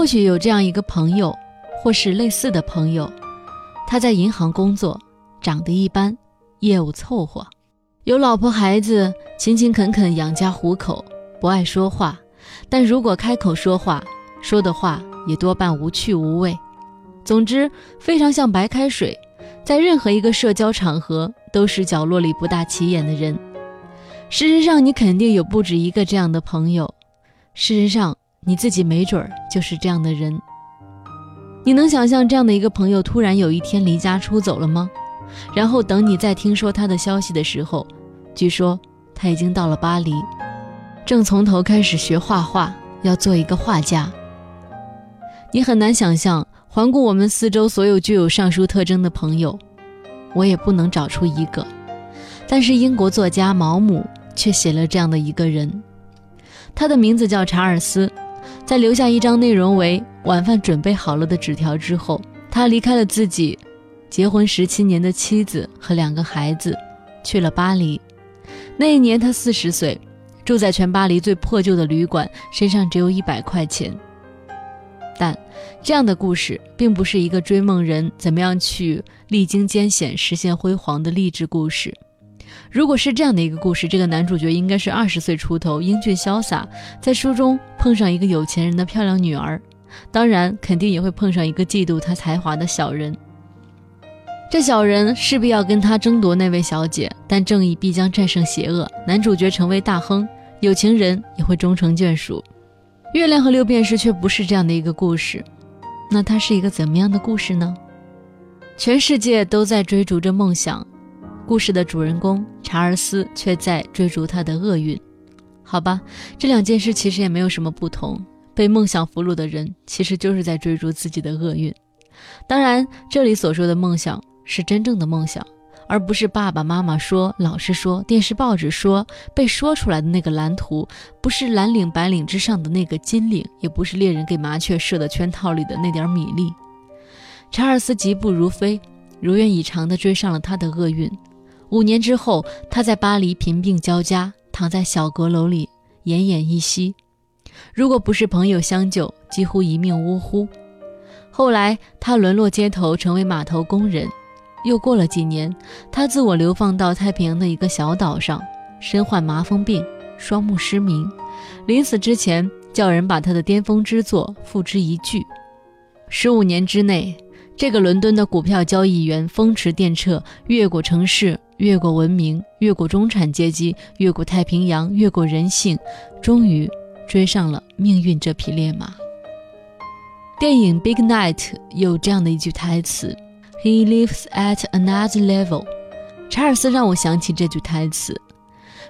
或许有这样一个朋友，或是类似的朋友，他在银行工作，长得一般，业务凑合，有老婆孩子，勤勤恳恳养家糊口，不爱说话，但如果开口说话，说的话也多半无趣无味。总之，非常像白开水，在任何一个社交场合都是角落里不大起眼的人。事实上，你肯定有不止一个这样的朋友。事实上，你自己没准儿就是这样的人。你能想象这样的一个朋友突然有一天离家出走了吗？然后等你再听说他的消息的时候，据说他已经到了巴黎，正从头开始学画画，要做一个画家。你很难想象，环顾我们四周所有具有上述特征的朋友，我也不能找出一个。但是英国作家毛姆却写了这样的一个人，他的名字叫查尔斯。在留下一张内容为“晚饭准备好了”的纸条之后，他离开了自己结婚十七年的妻子和两个孩子，去了巴黎。那一年他四十岁，住在全巴黎最破旧的旅馆，身上只有一百块钱。但这样的故事并不是一个追梦人怎么样去历经艰险实现辉煌的励志故事。如果是这样的一个故事，这个男主角应该是二十岁出头，英俊潇洒，在书中碰上一个有钱人的漂亮女儿，当然肯定也会碰上一个嫉妒他才华的小人。这小人势必要跟他争夺那位小姐，但正义必将战胜邪恶，男主角成为大亨，有情人也会终成眷属。月亮和六便士却不是这样的一个故事，那它是一个怎么样的故事呢？全世界都在追逐着梦想。故事的主人公查尔斯却在追逐他的厄运，好吧，这两件事其实也没有什么不同。被梦想俘虏的人，其实就是在追逐自己的厄运。当然，这里所说的梦想是真正的梦想，而不是爸爸妈妈说、老师说、电视报纸说、被说出来的那个蓝图，不是蓝领白领之上的那个金领，也不是猎人给麻雀设的圈套里的那点米粒。查尔斯疾步如飞，如愿以偿地追上了他的厄运。五年之后，他在巴黎贫病交加，躺在小阁楼里奄奄一息。如果不是朋友相救，几乎一命呜呼。后来，他沦落街头，成为码头工人。又过了几年，他自我流放到太平洋的一个小岛上，身患麻风病，双目失明。临死之前，叫人把他的巅峰之作付之一炬。十五年之内，这个伦敦的股票交易员风驰电掣，越过城市。越过文明，越过中产阶级，越过太平洋，越过人性，终于追上了命运这匹烈马。电影《Big Night》有这样的一句台词：“He lives at another level。”查尔斯让我想起这句台词。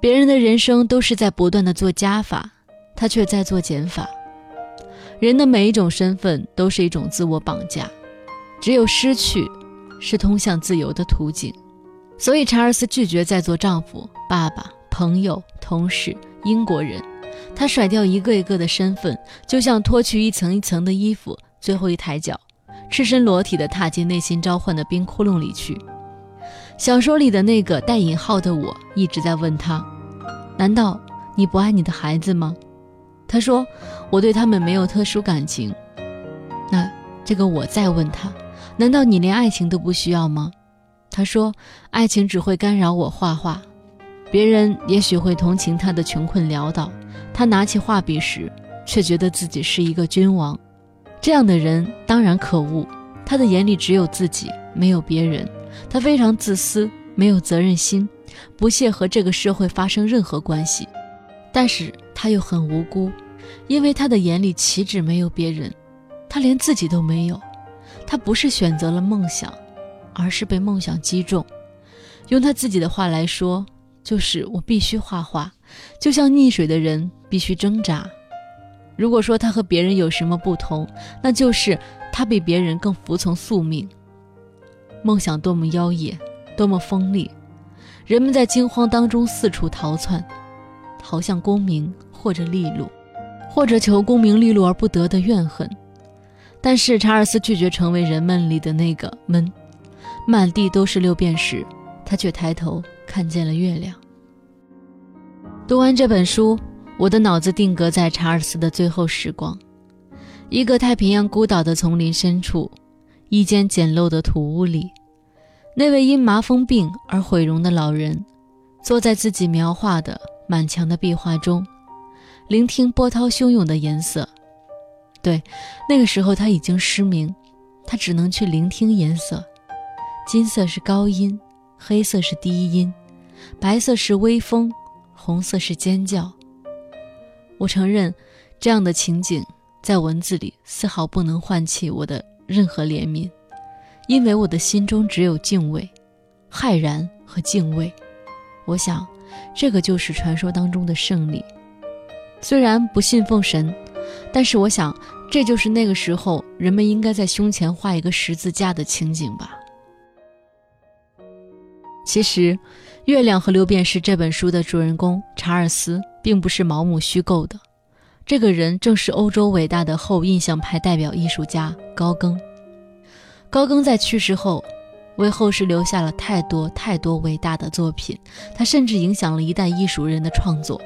别人的人生都是在不断的做加法，他却在做减法。人的每一种身份都是一种自我绑架，只有失去，是通向自由的途径。所以，查尔斯拒绝再做丈夫、爸爸、朋友、同事、英国人。他甩掉一个一个的身份，就像脱去一层一层的衣服，最后一抬脚，赤身裸体地踏进内心召唤的冰窟窿里去。小说里的那个带引号的我，一直在问他：“难道你不爱你的孩子吗？”他说：“我对他们没有特殊感情。”那这个我再问他：“难道你连爱情都不需要吗？”他说：“爱情只会干扰我画画，别人也许会同情他的穷困潦倒。他拿起画笔时，却觉得自己是一个君王。这样的人当然可恶。他的眼里只有自己，没有别人。他非常自私，没有责任心，不屑和这个社会发生任何关系。但是他又很无辜，因为他的眼里岂止没有别人，他连自己都没有。他不是选择了梦想。”而是被梦想击中。用他自己的话来说，就是我必须画画，就像溺水的人必须挣扎。如果说他和别人有什么不同，那就是他比别人更服从宿命。梦想多么妖冶，多么锋利，人们在惊慌当中四处逃窜，逃向功名或者利禄，或者求功名利禄而不得的怨恨。但是查尔斯拒绝成为人们里的那个闷。满地都是六便士，他却抬头看见了月亮。读完这本书，我的脑子定格在查尔斯的最后时光。一个太平洋孤岛的丛林深处，一间简陋的土屋里，那位因麻风病而毁容的老人，坐在自己描画的满墙的壁画中，聆听波涛汹涌的颜色。对，那个时候他已经失明，他只能去聆听颜色。金色是高音，黑色是低音，白色是微风，红色是尖叫。我承认，这样的情景。在文字里丝毫不能唤起我的任何怜悯，因为我的心中只有敬畏、骇然和敬畏。我想，这个就是传说当中的胜利。虽然不信奉神，但是我想，这就是那个时候人们应该在胸前画一个十字架的情景吧。其实，《月亮和六便士》这本书的主人公查尔斯，并不是毛姆虚构的。这个人正是欧洲伟大的后印象派代表艺术家高更。高更在去世后，为后世留下了太多太多伟大的作品，他甚至影响了一代艺术人的创作。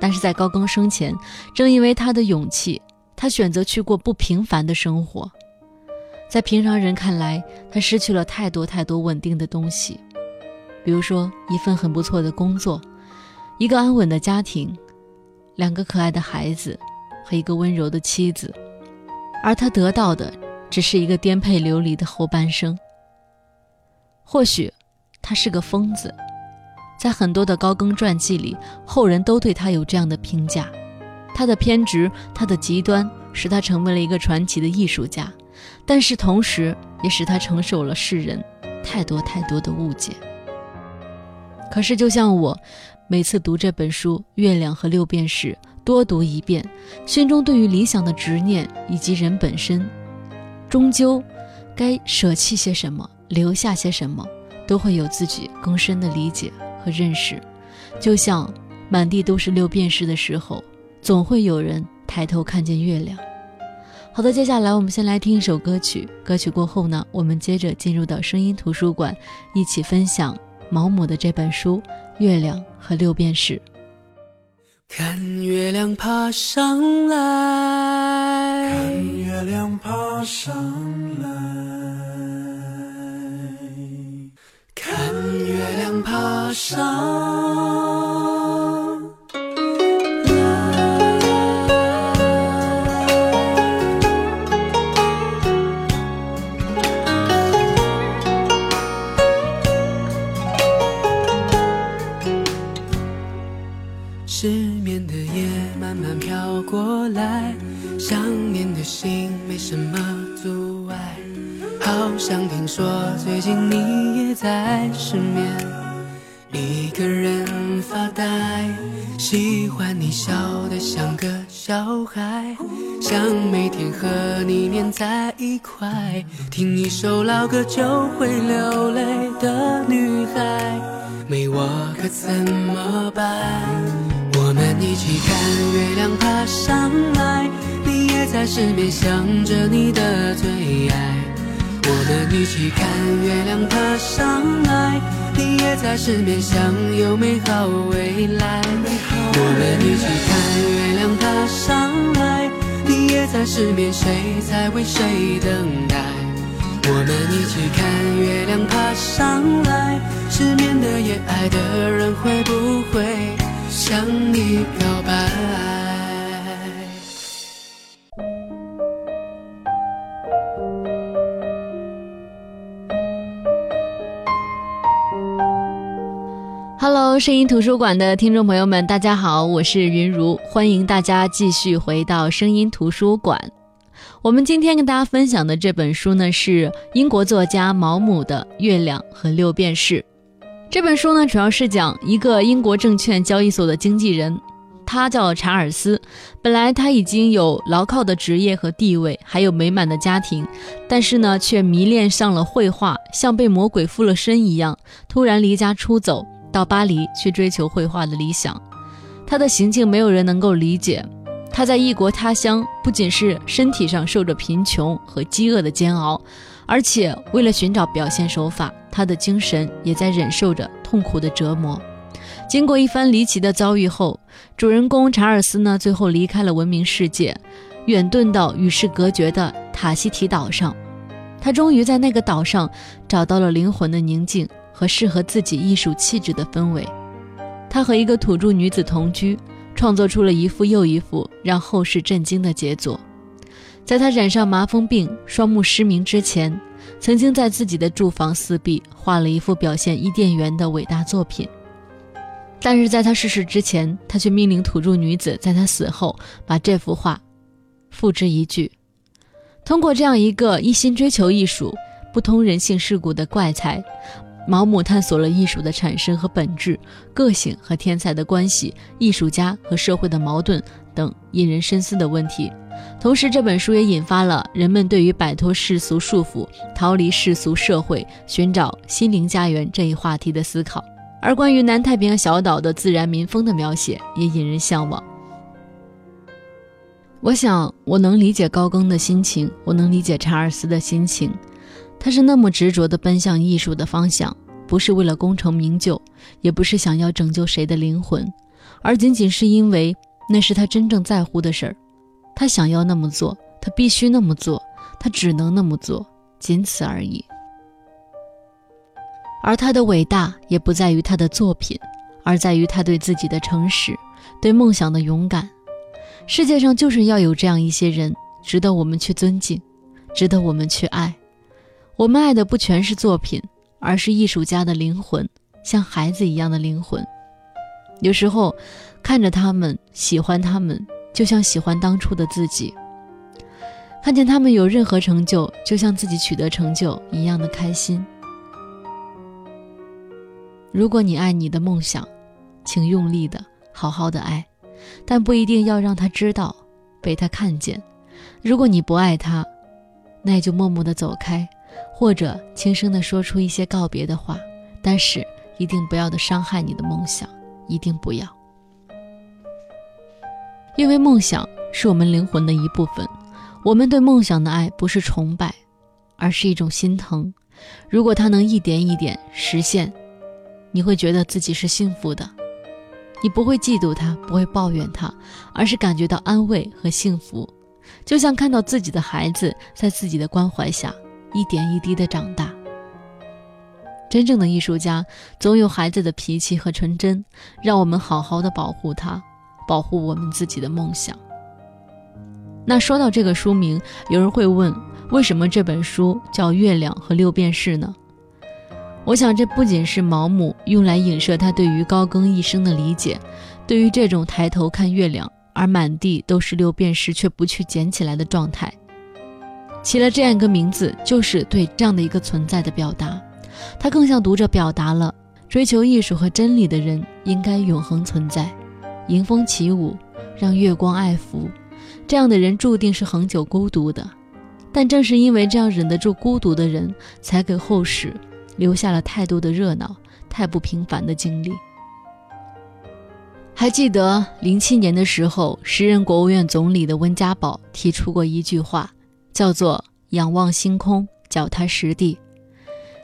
但是在高更生前，正因为他的勇气，他选择去过不平凡的生活。在平常人看来，他失去了太多太多稳定的东西，比如说一份很不错的工作，一个安稳的家庭。两个可爱的孩子和一个温柔的妻子，而他得到的只是一个颠沛流离的后半生。或许他是个疯子，在很多的高更传记里，后人都对他有这样的评价：他的偏执，他的极端，使他成为了一个传奇的艺术家，但是同时也使他承受了世人太多太多的误解。可是，就像我。每次读这本书《月亮和六便士》，多读一遍，心中对于理想的执念以及人本身，终究该舍弃些什么，留下些什么，都会有自己更深的理解和认识。就像满地都是六便士的时候，总会有人抬头看见月亮。好的，接下来我们先来听一首歌曲。歌曲过后呢，我们接着进入到声音图书馆，一起分享毛姆的这本书。月亮和六便士。看月亮爬上来，看月亮爬上来，看月亮爬上。什么阻碍。好像听说最近你也在失眠，一个人发呆。喜欢你笑得像个小孩，想每天和你黏在一块，听一首老歌就会流泪的女孩，没我可怎么办？我们一起看月亮爬上来，你也在失眠想着你的最爱。我们一起看月亮爬上来，你也在失眠想有美好未来。我们一起看月亮爬上来，你也在失眠，谁在为谁等待？我们一起看月亮爬上来，失眠的夜，爱的人会不会？向你表白。声音图书馆的听众朋友们，大家好，我是云如，欢迎大家继续回到声音图书馆。我们今天跟大家分享的这本书呢，是英国作家毛姆的《月亮和六便士》。这本书呢，主要是讲一个英国证券交易所的经纪人，他叫查尔斯。本来他已经有牢靠的职业和地位，还有美满的家庭，但是呢，却迷恋上了绘画，像被魔鬼附了身一样，突然离家出走，到巴黎去追求绘画的理想。他的行径没有人能够理解。他在异国他乡，不仅是身体上受着贫穷和饥饿的煎熬。而且，为了寻找表现手法，他的精神也在忍受着痛苦的折磨。经过一番离奇的遭遇后，主人公查尔斯呢，最后离开了文明世界，远遁到与世隔绝的塔希提岛上。他终于在那个岛上找到了灵魂的宁静和适合自己艺术气质的氛围。他和一个土著女子同居，创作出了一幅又一幅让后世震惊的杰作。在他染上麻风病、双目失明之前，曾经在自己的住房四壁画了一幅表现伊甸园的伟大作品。但是在他逝世之前，他却命令土著女子在他死后把这幅画付之一炬。通过这样一个一心追求艺术、不通人性世故的怪才，毛姆探索了艺术的产生和本质、个性和天才的关系、艺术家和社会的矛盾等引人深思的问题。同时，这本书也引发了人们对于摆脱世俗束缚、逃离世俗社会、寻找心灵家园这一话题的思考。而关于南太平洋小岛的自然民风的描写也引人向往。我想，我能理解高更的心情，我能理解查尔斯的心情。他是那么执着地奔向艺术的方向，不是为了功成名就，也不是想要拯救谁的灵魂，而仅仅是因为那是他真正在乎的事儿。他想要那么做，他必须那么做，他只能那么做，仅此而已。而他的伟大也不在于他的作品，而在于他对自己的诚实，对梦想的勇敢。世界上就是要有这样一些人，值得我们去尊敬，值得我们去爱。我们爱的不全是作品，而是艺术家的灵魂，像孩子一样的灵魂。有时候，看着他们，喜欢他们，就像喜欢当初的自己。看见他们有任何成就，就像自己取得成就一样的开心。如果你爱你的梦想，请用力的、好好的爱，但不一定要让他知道，被他看见。如果你不爱他，那也就默默的走开，或者轻声的说出一些告别的话。但是一定不要的伤害你的梦想，一定不要，因为梦想是我们灵魂的一部分。我们对梦想的爱不是崇拜，而是一种心疼。如果它能一点一点实现。你会觉得自己是幸福的，你不会嫉妒他，不会抱怨他，而是感觉到安慰和幸福，就像看到自己的孩子在自己的关怀下一点一滴的长大。真正的艺术家总有孩子的脾气和纯真，让我们好好的保护他，保护我们自己的梦想。那说到这个书名，有人会问，为什么这本书叫《月亮和六便士》呢？我想，这不仅是毛姆用来影射他对于高更一生的理解，对于这种抬头看月亮而满地都是六便士却不去捡起来的状态，起了这样一个名字，就是对这样的一个存在的表达。他更向读者表达了追求艺术和真理的人应该永恒存在，迎风起舞，让月光爱抚。这样的人注定是恒久孤独的，但正是因为这样忍得住孤独的人，才给后世。留下了太多的热闹，太不平凡的经历。还记得零七年的时候，时任国务院总理的温家宝提出过一句话，叫做“仰望星空，脚踏实地”。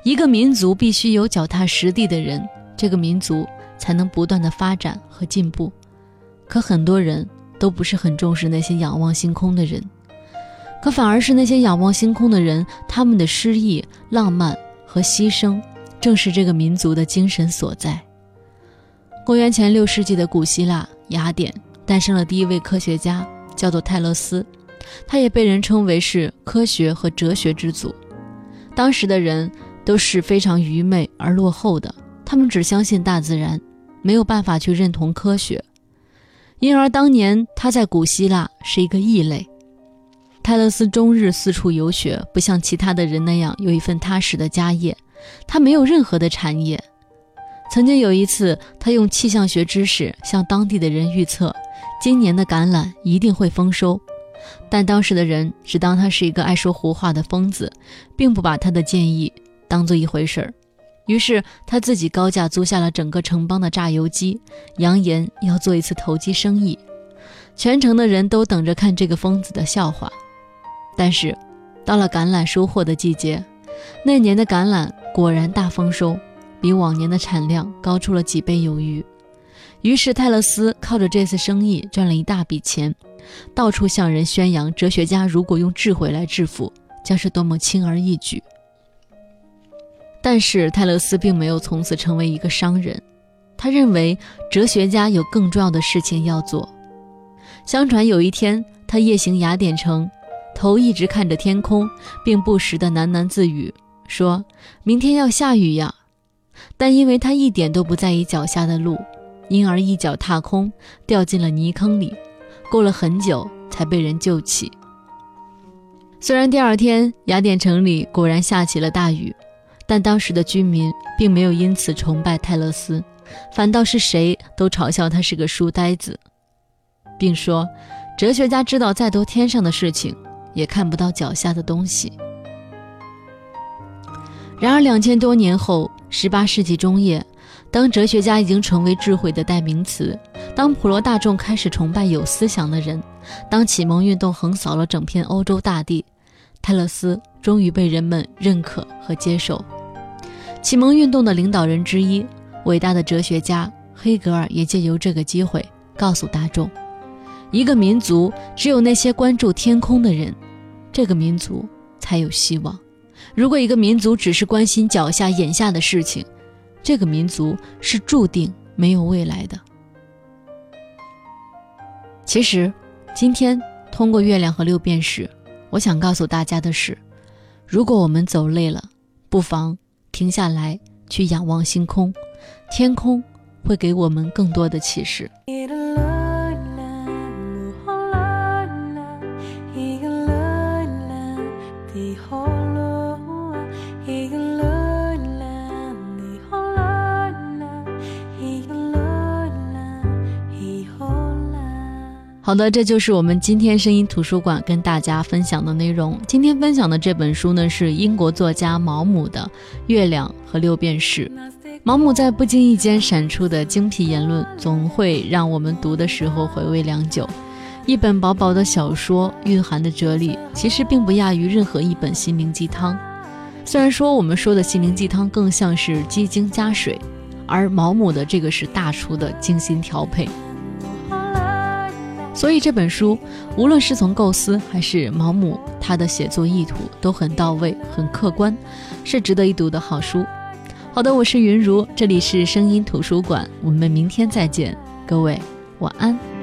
一个民族必须有脚踏实地的人，这个民族才能不断的发展和进步。可很多人都不是很重视那些仰望星空的人，可反而是那些仰望星空的人，他们的诗意、浪漫。和牺牲，正是这个民族的精神所在。公元前六世纪的古希腊雅典诞生了第一位科学家，叫做泰勒斯，他也被人称为是科学和哲学之祖。当时的人都是非常愚昧而落后的，他们只相信大自然，没有办法去认同科学，因而当年他在古希腊是一个异类。泰勒斯终日四处游学，不像其他的人那样有一份踏实的家业。他没有任何的产业。曾经有一次，他用气象学知识向当地的人预测，今年的橄榄一定会丰收。但当时的人只当他是一个爱说胡话的疯子，并不把他的建议当做一回事儿。于是他自己高价租下了整个城邦的榨油机，扬言要做一次投机生意。全城的人都等着看这个疯子的笑话。但是，到了橄榄收获的季节，那年的橄榄果然大丰收，比往年的产量高出了几倍有余。于是泰勒斯靠着这次生意赚了一大笔钱，到处向人宣扬哲学家如果用智慧来致富，将是多么轻而易举。但是泰勒斯并没有从此成为一个商人，他认为哲学家有更重要的事情要做。相传有一天，他夜行雅典城，头一直看着天空，并不时地喃喃自语，说明天要下雨呀。但因为他一点都不在意脚下的路，因而一脚踏空，掉进了泥坑里，过了很久才被人救起。虽然第二天雅典城里果然下起了大雨。但当时的居民并没有因此崇拜泰勒斯，反倒是谁都嘲笑他是个书呆子，并说：“哲学家知道再多天上的事情，也看不到脚下的东西。”然而两千多年后，十八世纪中叶，当哲学家已经成为智慧的代名词，当普罗大众开始崇拜有思想的人，当启蒙运动横扫了整片欧洲大地，泰勒斯终于被人们认可和接受。启蒙运动的领导人之一，伟大的哲学家黑格尔也借由这个机会告诉大众：一个民族只有那些关注天空的人，这个民族才有希望。如果一个民族只是关心脚下眼下的事情，这个民族是注定没有未来的。其实，今天通过月亮和六便士，我想告诉大家的是：如果我们走累了，不妨。停下来，去仰望星空，天空会给我们更多的启示。好的，这就是我们今天声音图书馆跟大家分享的内容。今天分享的这本书呢，是英国作家毛姆的《月亮和六便士》。毛姆在不经意间闪出的精辟言论，总会让我们读的时候回味良久。一本薄薄的小说，蕴含的哲理，其实并不亚于任何一本心灵鸡汤。虽然说我们说的心灵鸡汤更像是鸡精加水，而毛姆的这个是大厨的精心调配。所以这本书，无论是从构思还是毛姆他的写作意图，都很到位、很客观，是值得一读的好书。好的，我是云如，这里是声音图书馆，我们明天再见，各位晚安。